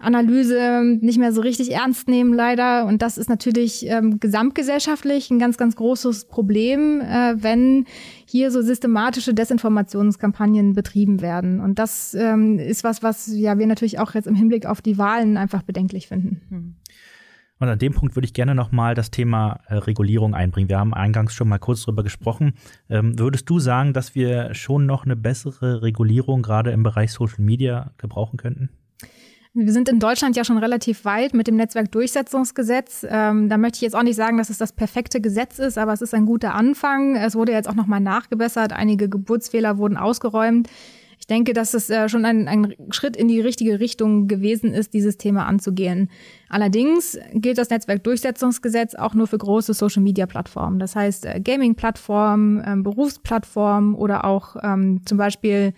Analyse nicht mehr so richtig ernst nehmen, leider. Und das ist natürlich ähm, gesamtgesellschaftlich ein ganz, ganz großes Problem, äh, wenn hier so systematische Desinformationskampagnen betrieben werden. Und das ähm, ist was, was ja wir natürlich auch jetzt im Hinblick auf die Wahlen einfach bedenklich finden. Hm.
Und an dem Punkt würde ich gerne nochmal das Thema äh, Regulierung einbringen. Wir haben eingangs schon mal kurz darüber gesprochen. Ähm, würdest du sagen, dass wir schon noch eine bessere Regulierung gerade im Bereich Social Media gebrauchen könnten?
Wir sind in Deutschland ja schon relativ weit mit dem Netzwerkdurchsetzungsgesetz. Ähm, da möchte ich jetzt auch nicht sagen, dass es das perfekte Gesetz ist, aber es ist ein guter Anfang. Es wurde jetzt auch nochmal nachgebessert. Einige Geburtsfehler wurden ausgeräumt. Ich denke, dass es äh, schon ein, ein Schritt in die richtige Richtung gewesen ist, dieses Thema anzugehen. Allerdings gilt das Netzwerkdurchsetzungsgesetz auch nur für große Social-Media-Plattformen. Das heißt äh, Gaming-Plattformen, äh, Berufsplattformen oder auch ähm, zum Beispiel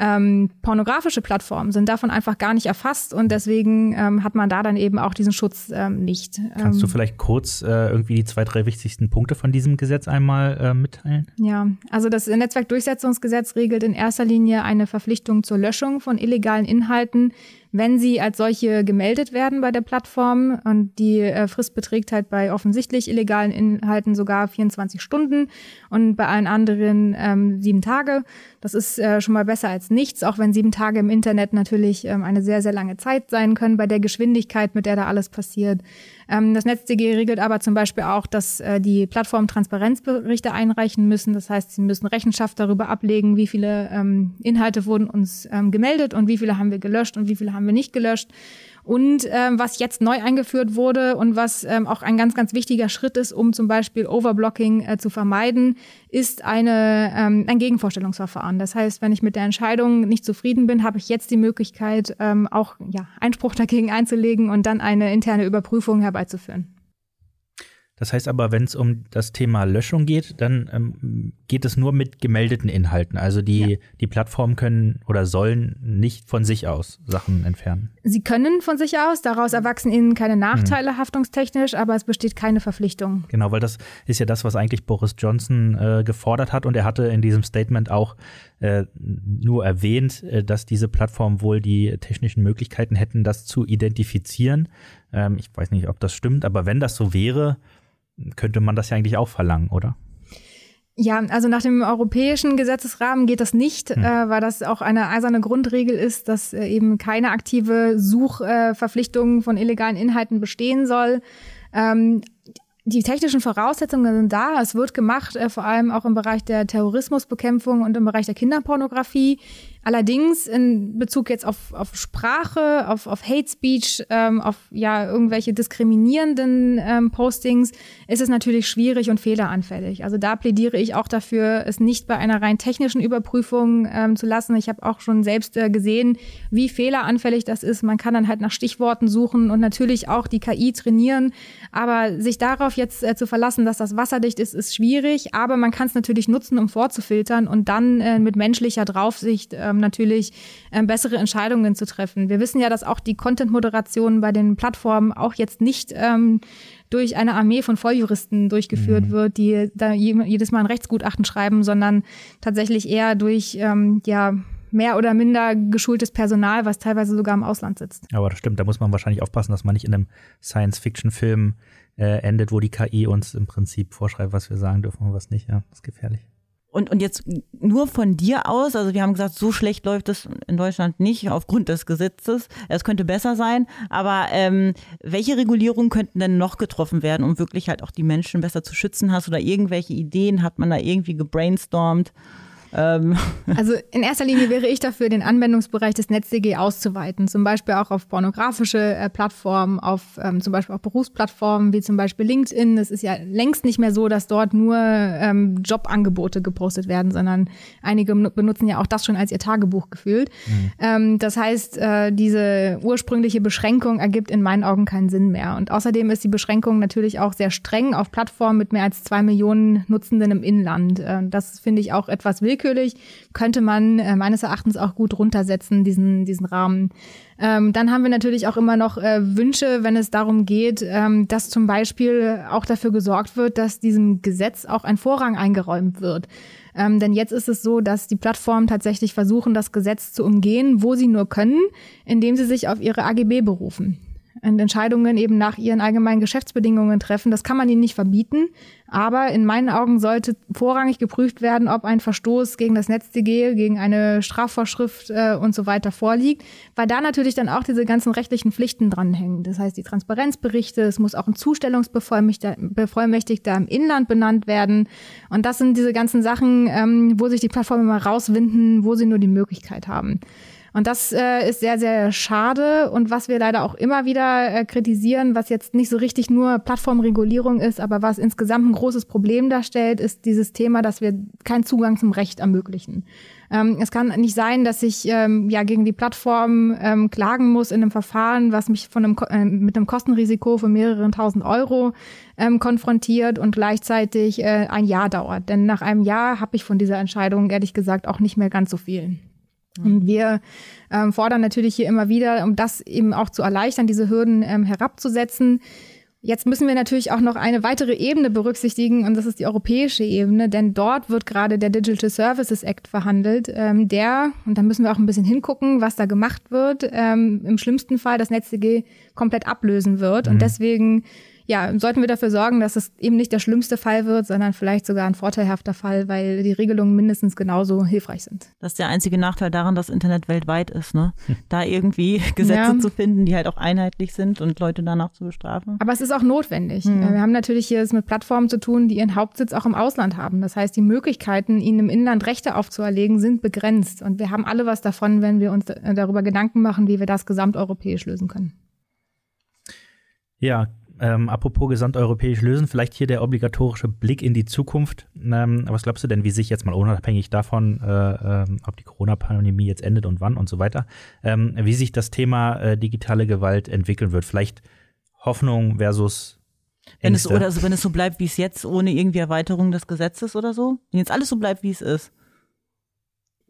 ähm, pornografische Plattformen sind davon einfach gar nicht erfasst und deswegen ähm, hat man da dann eben auch diesen Schutz ähm, nicht.
Kannst du ähm, vielleicht kurz äh, irgendwie die zwei, drei wichtigsten Punkte von diesem Gesetz einmal äh, mitteilen?
Ja, also das Netzwerkdurchsetzungsgesetz regelt in erster Linie eine Verpflichtung zur Löschung von illegalen Inhalten, wenn sie als solche gemeldet werden bei der Plattform. Und die äh, Frist beträgt halt bei offensichtlich illegalen Inhalten sogar 24 Stunden und bei allen anderen ähm, sieben Tage. Das ist äh, schon mal besser als nichts, auch wenn sieben Tage im Internet natürlich ähm, eine sehr, sehr lange Zeit sein können bei der Geschwindigkeit, mit der da alles passiert. Ähm, das NetzDG regelt aber zum Beispiel auch, dass äh, die Plattformen Transparenzberichte einreichen müssen. Das heißt, sie müssen Rechenschaft darüber ablegen, wie viele ähm, Inhalte wurden uns ähm, gemeldet und wie viele haben wir gelöscht und wie viele haben wir nicht gelöscht. Und ähm, was jetzt neu eingeführt wurde und was ähm, auch ein ganz, ganz wichtiger Schritt ist, um zum Beispiel Overblocking äh, zu vermeiden, ist eine, ähm, ein Gegenvorstellungsverfahren. Das heißt, wenn ich mit der Entscheidung nicht zufrieden bin, habe ich jetzt die Möglichkeit, ähm, auch ja, Einspruch dagegen einzulegen und dann eine interne Überprüfung herbeizuführen.
Das heißt aber, wenn es um das Thema Löschung geht, dann ähm, geht es nur mit gemeldeten Inhalten. Also die, ja. die Plattformen können oder sollen nicht von sich aus Sachen entfernen.
Sie können von sich aus, daraus erwachsen ihnen keine Nachteile mhm. haftungstechnisch, aber es besteht keine Verpflichtung.
Genau, weil das ist ja das, was eigentlich Boris Johnson äh, gefordert hat und er hatte in diesem Statement auch äh, nur erwähnt, äh, dass diese Plattformen wohl die technischen Möglichkeiten hätten, das zu identifizieren. Ähm, ich weiß nicht, ob das stimmt, aber wenn das so wäre, könnte man das ja eigentlich auch verlangen, oder?
Ja, also nach dem europäischen Gesetzesrahmen geht das nicht, hm. äh, weil das auch eine eiserne Grundregel ist, dass äh, eben keine aktive Suchverpflichtung äh, von illegalen Inhalten bestehen soll. Ähm, die technischen Voraussetzungen sind da. Es wird gemacht, äh, vor allem auch im Bereich der Terrorismusbekämpfung und im Bereich der Kinderpornografie. Allerdings in Bezug jetzt auf, auf Sprache, auf, auf Hate Speech, ähm, auf ja irgendwelche diskriminierenden ähm, Postings ist es natürlich schwierig und fehleranfällig. Also da plädiere ich auch dafür, es nicht bei einer rein technischen Überprüfung ähm, zu lassen. Ich habe auch schon selbst äh, gesehen, wie fehleranfällig das ist. Man kann dann halt nach Stichworten suchen und natürlich auch die KI trainieren. Aber sich darauf jetzt äh, zu verlassen, dass das wasserdicht ist, ist schwierig. Aber man kann es natürlich nutzen, um vorzufiltern und dann äh, mit menschlicher Draufsicht äh, ähm, natürlich ähm, bessere Entscheidungen zu treffen. Wir wissen ja, dass auch die Content-Moderation bei den Plattformen auch jetzt nicht ähm, durch eine Armee von Volljuristen durchgeführt mhm. wird, die da jedes Mal ein Rechtsgutachten schreiben, sondern tatsächlich eher durch ähm, ja mehr oder minder geschultes Personal, was teilweise sogar im Ausland sitzt.
Aber das stimmt, da muss man wahrscheinlich aufpassen, dass man nicht in einem Science-Fiction-Film äh, endet, wo die KI uns im Prinzip vorschreibt, was wir sagen dürfen und was nicht. Ja, das ist gefährlich.
Und, und jetzt nur von dir aus, also wir haben gesagt, so schlecht läuft es in Deutschland nicht aufgrund des Gesetzes. Es könnte besser sein, aber ähm, welche Regulierungen könnten denn noch getroffen werden, um wirklich halt auch die Menschen besser zu schützen? Hast du da irgendwelche Ideen? Hat man da irgendwie gebrainstormt?
Ähm. Also in erster Linie wäre ich dafür, den Anwendungsbereich des NetzDG auszuweiten, zum Beispiel auch auf pornografische äh, Plattformen, auf ähm, zum Beispiel auch Berufsplattformen wie zum Beispiel LinkedIn. Es ist ja längst nicht mehr so, dass dort nur ähm, Jobangebote gepostet werden, sondern einige benutzen ja auch das schon als ihr Tagebuch gefühlt. Mhm. Ähm, das heißt, äh, diese ursprüngliche Beschränkung ergibt in meinen Augen keinen Sinn mehr. Und außerdem ist die Beschränkung natürlich auch sehr streng auf Plattformen mit mehr als zwei Millionen Nutzenden im Inland. Äh, das finde ich auch etwas willkürlich willkürlich, könnte man äh, meines Erachtens auch gut runtersetzen, diesen, diesen Rahmen. Ähm, dann haben wir natürlich auch immer noch äh, Wünsche, wenn es darum geht, ähm, dass zum Beispiel auch dafür gesorgt wird, dass diesem Gesetz auch ein Vorrang eingeräumt wird. Ähm, denn jetzt ist es so, dass die Plattformen tatsächlich versuchen, das Gesetz zu umgehen, wo sie nur können, indem sie sich auf ihre AGB berufen Entscheidungen eben nach ihren allgemeinen Geschäftsbedingungen treffen. Das kann man ihnen nicht verbieten. Aber in meinen Augen sollte vorrangig geprüft werden, ob ein Verstoß gegen das NetzDG, gegen eine Strafvorschrift äh, und so weiter vorliegt, weil da natürlich dann auch diese ganzen rechtlichen Pflichten dranhängen. Das heißt, die Transparenzberichte, es muss auch ein Zustellungsbevollmächtigter im Inland benannt werden. Und das sind diese ganzen Sachen, ähm, wo sich die Plattformen immer rauswinden, wo sie nur die Möglichkeit haben. Und das äh, ist sehr, sehr schade. Und was wir leider auch immer wieder äh, kritisieren, was jetzt nicht so richtig nur Plattformregulierung ist, aber was insgesamt ein großes Problem darstellt, ist dieses Thema, dass wir keinen Zugang zum Recht ermöglichen. Ähm, es kann nicht sein, dass ich ähm, ja gegen die Plattform ähm, klagen muss in einem Verfahren, was mich von einem, äh, mit einem Kostenrisiko von mehreren tausend Euro ähm, konfrontiert und gleichzeitig äh, ein Jahr dauert. Denn nach einem Jahr habe ich von dieser Entscheidung ehrlich gesagt auch nicht mehr ganz so viel. Und wir ähm, fordern natürlich hier immer wieder, um das eben auch zu erleichtern, diese Hürden ähm, herabzusetzen. Jetzt müssen wir natürlich auch noch eine weitere Ebene berücksichtigen und das ist die europäische Ebene, denn dort wird gerade der Digital Services Act verhandelt, ähm, der, und da müssen wir auch ein bisschen hingucken, was da gemacht wird, ähm, im schlimmsten Fall das NetzDG komplett ablösen wird. Mhm. Und deswegen ja, sollten wir dafür sorgen, dass es eben nicht der schlimmste Fall wird, sondern vielleicht sogar ein vorteilhafter Fall, weil die Regelungen mindestens genauso hilfreich sind.
Das ist der einzige Nachteil daran, dass Internet weltweit ist, ne? Da irgendwie Gesetze ja. zu finden, die halt auch einheitlich sind und Leute danach zu bestrafen.
Aber es ist auch notwendig. Mhm. Wir haben natürlich hier es mit Plattformen zu tun, die ihren Hauptsitz auch im Ausland haben. Das heißt, die Möglichkeiten, ihnen im Inland Rechte aufzuerlegen, sind begrenzt. Und wir haben alle was davon, wenn wir uns darüber Gedanken machen, wie wir das gesamteuropäisch lösen können.
Ja, ähm, apropos gesamteuropäisch lösen, vielleicht hier der obligatorische Blick in die Zukunft. Ähm, was glaubst du denn, wie sich jetzt mal unabhängig davon, äh, äh, ob die Corona-Pandemie jetzt endet und wann und so weiter, ähm, wie sich das Thema äh, digitale Gewalt entwickeln wird? Vielleicht Hoffnung versus
wenn es, oder also wenn es so bleibt, wie es jetzt, ohne irgendwie Erweiterung des Gesetzes oder so? Wenn jetzt alles so bleibt, wie es ist.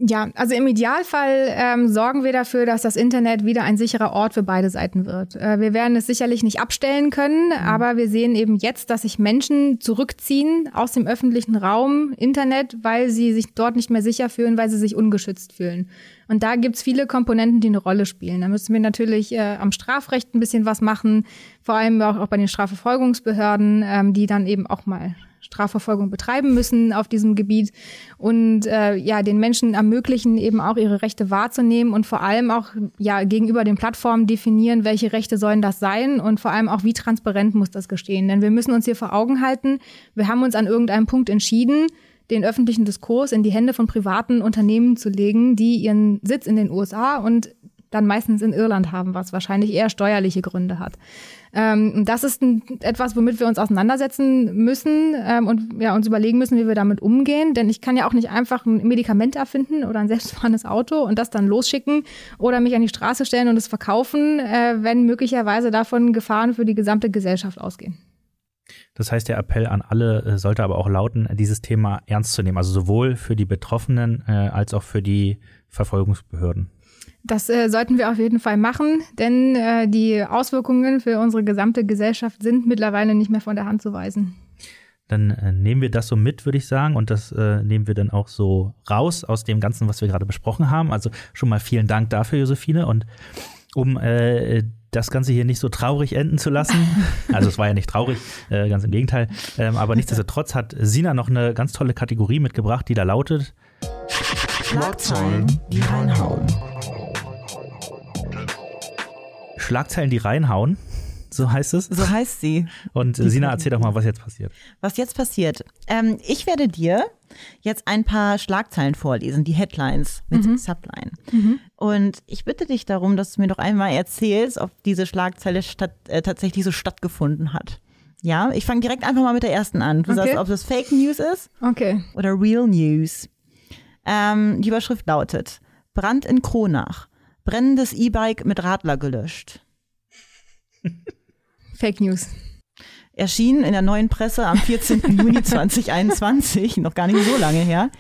Ja, also im Idealfall ähm, sorgen wir dafür, dass das Internet wieder ein sicherer Ort für beide Seiten wird. Äh, wir werden es sicherlich nicht abstellen können, mhm. aber wir sehen eben jetzt, dass sich Menschen zurückziehen aus dem öffentlichen Raum Internet, weil sie sich dort nicht mehr sicher fühlen, weil sie sich ungeschützt fühlen. Und da gibt's viele Komponenten, die eine Rolle spielen. Da müssen wir natürlich äh, am Strafrecht ein bisschen was machen, vor allem auch, auch bei den Strafverfolgungsbehörden, ähm, die dann eben auch mal Strafverfolgung betreiben müssen auf diesem Gebiet und äh, ja den Menschen ermöglichen eben auch ihre Rechte wahrzunehmen und vor allem auch ja gegenüber den Plattformen definieren, welche Rechte sollen das sein und vor allem auch wie transparent muss das gestehen, denn wir müssen uns hier vor Augen halten, wir haben uns an irgendeinem Punkt entschieden, den öffentlichen Diskurs in die Hände von privaten Unternehmen zu legen, die ihren Sitz in den USA und dann meistens in Irland haben, was wahrscheinlich eher steuerliche Gründe hat. Ähm, das ist ein, etwas, womit wir uns auseinandersetzen müssen ähm, und ja, uns überlegen müssen, wie wir damit umgehen. Denn ich kann ja auch nicht einfach ein Medikament erfinden oder ein selbstfahrendes Auto und das dann losschicken oder mich an die Straße stellen und es verkaufen, äh, wenn möglicherweise davon Gefahren für die gesamte Gesellschaft ausgehen.
Das heißt, der Appell an alle äh, sollte aber auch lauten, dieses Thema ernst zu nehmen, also sowohl für die Betroffenen äh, als auch für die Verfolgungsbehörden.
Das äh, sollten wir auf jeden Fall machen, denn äh, die Auswirkungen für unsere gesamte Gesellschaft sind mittlerweile nicht mehr von der Hand zu weisen.
Dann äh, nehmen wir das so mit, würde ich sagen, und das äh, nehmen wir dann auch so raus aus dem Ganzen, was wir gerade besprochen haben. Also schon mal vielen Dank dafür, Josephine. Und um äh, das Ganze hier nicht so traurig enden zu lassen. Also es war ja nicht traurig, äh, ganz im Gegenteil. Ähm, aber nichtsdestotrotz hat Sina noch eine ganz tolle Kategorie mitgebracht, die da lautet
Schlagzeilen, die reinhauen.
Schlagzeilen, die reinhauen. So heißt es.
So heißt sie.
Und äh, Sina, erzähl doch mal, was jetzt passiert.
Was jetzt passiert. Ähm, ich werde dir jetzt ein paar Schlagzeilen vorlesen, die Headlines mit
Mhm.
Subline. Und ich bitte dich darum, dass du mir doch einmal erzählst, ob diese Schlagzeile statt, äh, tatsächlich so stattgefunden hat. Ja, ich fange direkt einfach mal mit der ersten an. Du
Okay.
sagst, ob das Fake News ist
Okay.
oder Real News. Ähm, die Überschrift lautet: Brand in Kronach. Brennendes E-Bike mit Radler gelöscht.
Fake News.
Erschien in der neuen Presse am 14. Juni 2021, noch gar nicht so lange her.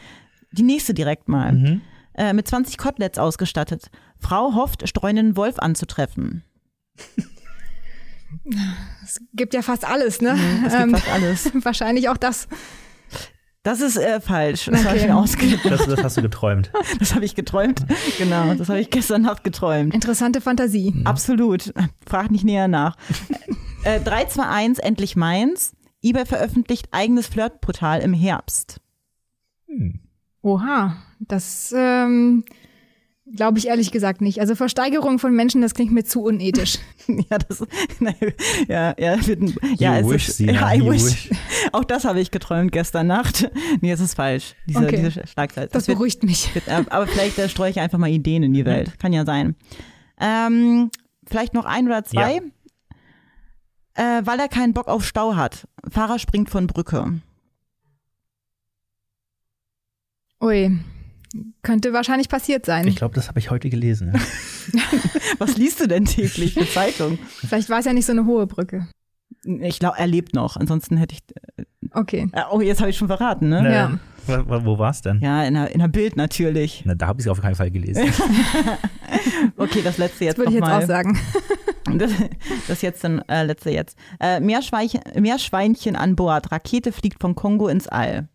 Die nächste direkt mal.
Mhm.
Äh, mit 20 Koteletts ausgestattet. Frau hofft, streunenden Wolf anzutreffen.
Es gibt ja fast alles, ne?
Es gibt
Ähm,
fast alles.
wahrscheinlich auch das.
Das ist äh, falsch. Das habe ich
Okay.
mir ausgedacht.
Das, das hast du geträumt.
Das habe ich geträumt. Genau, das habe ich gestern Nacht geträumt.
Interessante Fantasie.
Absolut. Frag nicht näher nach. Äh, 321, endlich meins. eBay veröffentlicht eigenes Flirtportal im Herbst.
Oha, das ähm, glaube ich ehrlich gesagt nicht. Also Versteigerung von Menschen, das klingt mir zu unethisch.
Ja, das, nein, ja, ja, wird ein, ja,
You
es
wish,
ist, ja, I wish.
wish.
Auch das habe ich geträumt gestern Nacht. Nee, es ist falsch. Diese,
Okay.
diese Schlagzeile.
Das
wird,
beruhigt mich.
wird, äh, aber vielleicht äh, streue ich einfach mal Ideen in die Welt. Kann ja sein. Ähm, vielleicht noch ein oder zwei. Äh, weil er keinen Bock auf Stau hat. Fahrer springt von Brücke.
Ui, könnte wahrscheinlich passiert sein.
Ich glaube, das habe ich heute gelesen. ja.
Was liest du denn täglich für Zeitung?
Vielleicht war es ja nicht so eine hohe Brücke.
Ich glaube, er lebt noch. Ansonsten hätte ich.
Okay.
Äh, oh, jetzt habe ich schon verraten, ne?
Ne,
Ja.
Wo, wo- war es denn?
Ja, in der, in der Bild natürlich.
Na, da habe ich es auf keinen Fall gelesen.
Okay, das letzte jetzt
Das würde ich jetzt
mal.
auch sagen.
Das, das jetzt dann äh, letzte jetzt. Äh, Meerschweinchen, an Bord. Rakete fliegt von Kongo ins All.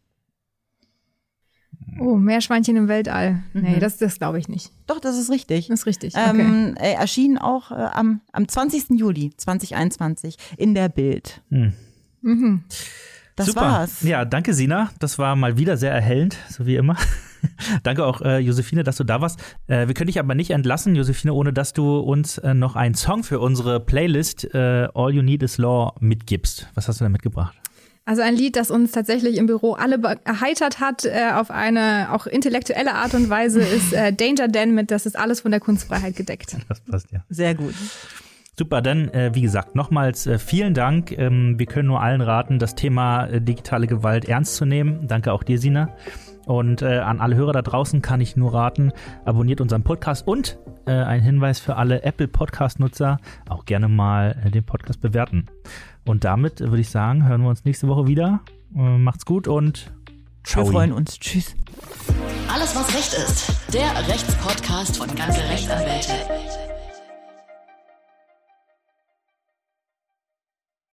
Oh, Meerschweinchen im Weltall. Nee,
Mhm.
das, das glaube ich nicht.
Doch, das ist richtig.
Das ist richtig. Okay.
Ähm, äh, erschien auch äh, am, am 20. Juli 2021 in der Bild.
Hm.
mhm.
Das
Super.
war's.
Ja, danke, Sina. Das war mal wieder sehr erhellend, so wie immer. danke auch, äh, Josephine, dass du da warst. Äh, wir können dich aber nicht entlassen, Josephine, ohne dass du uns äh, noch einen Song für unsere Playlist äh, All You Need Is Law mitgibst. Was hast du da mitgebracht?
Also ein Lied, das uns tatsächlich im Büro alle erheitert hat, äh, auf eine auch intellektuelle Art und Weise, ist äh, Danger Dan mit Das ist alles von der Kunstfreiheit gedeckt.
Das passt ja.
Sehr gut.
Super, dann äh, wie gesagt, nochmals äh, vielen Dank. Ähm, wir können nur allen raten, das Thema äh, digitale Gewalt ernst zu nehmen. Danke auch dir, Sina. Und äh, an alle Hörer da draußen kann ich nur raten, abonniert unseren Podcast und äh, ein Hinweis für alle Apple Podcast-Nutzer, auch gerne mal äh, den Podcast bewerten. Und damit würde ich sagen, hören wir uns nächste Woche wieder. Äh, macht's gut und ciao.
Wir freuen uns. Tschüss.
Alles, was Recht ist. Der Rechtspodcast von Ganze Rechtsanwälte.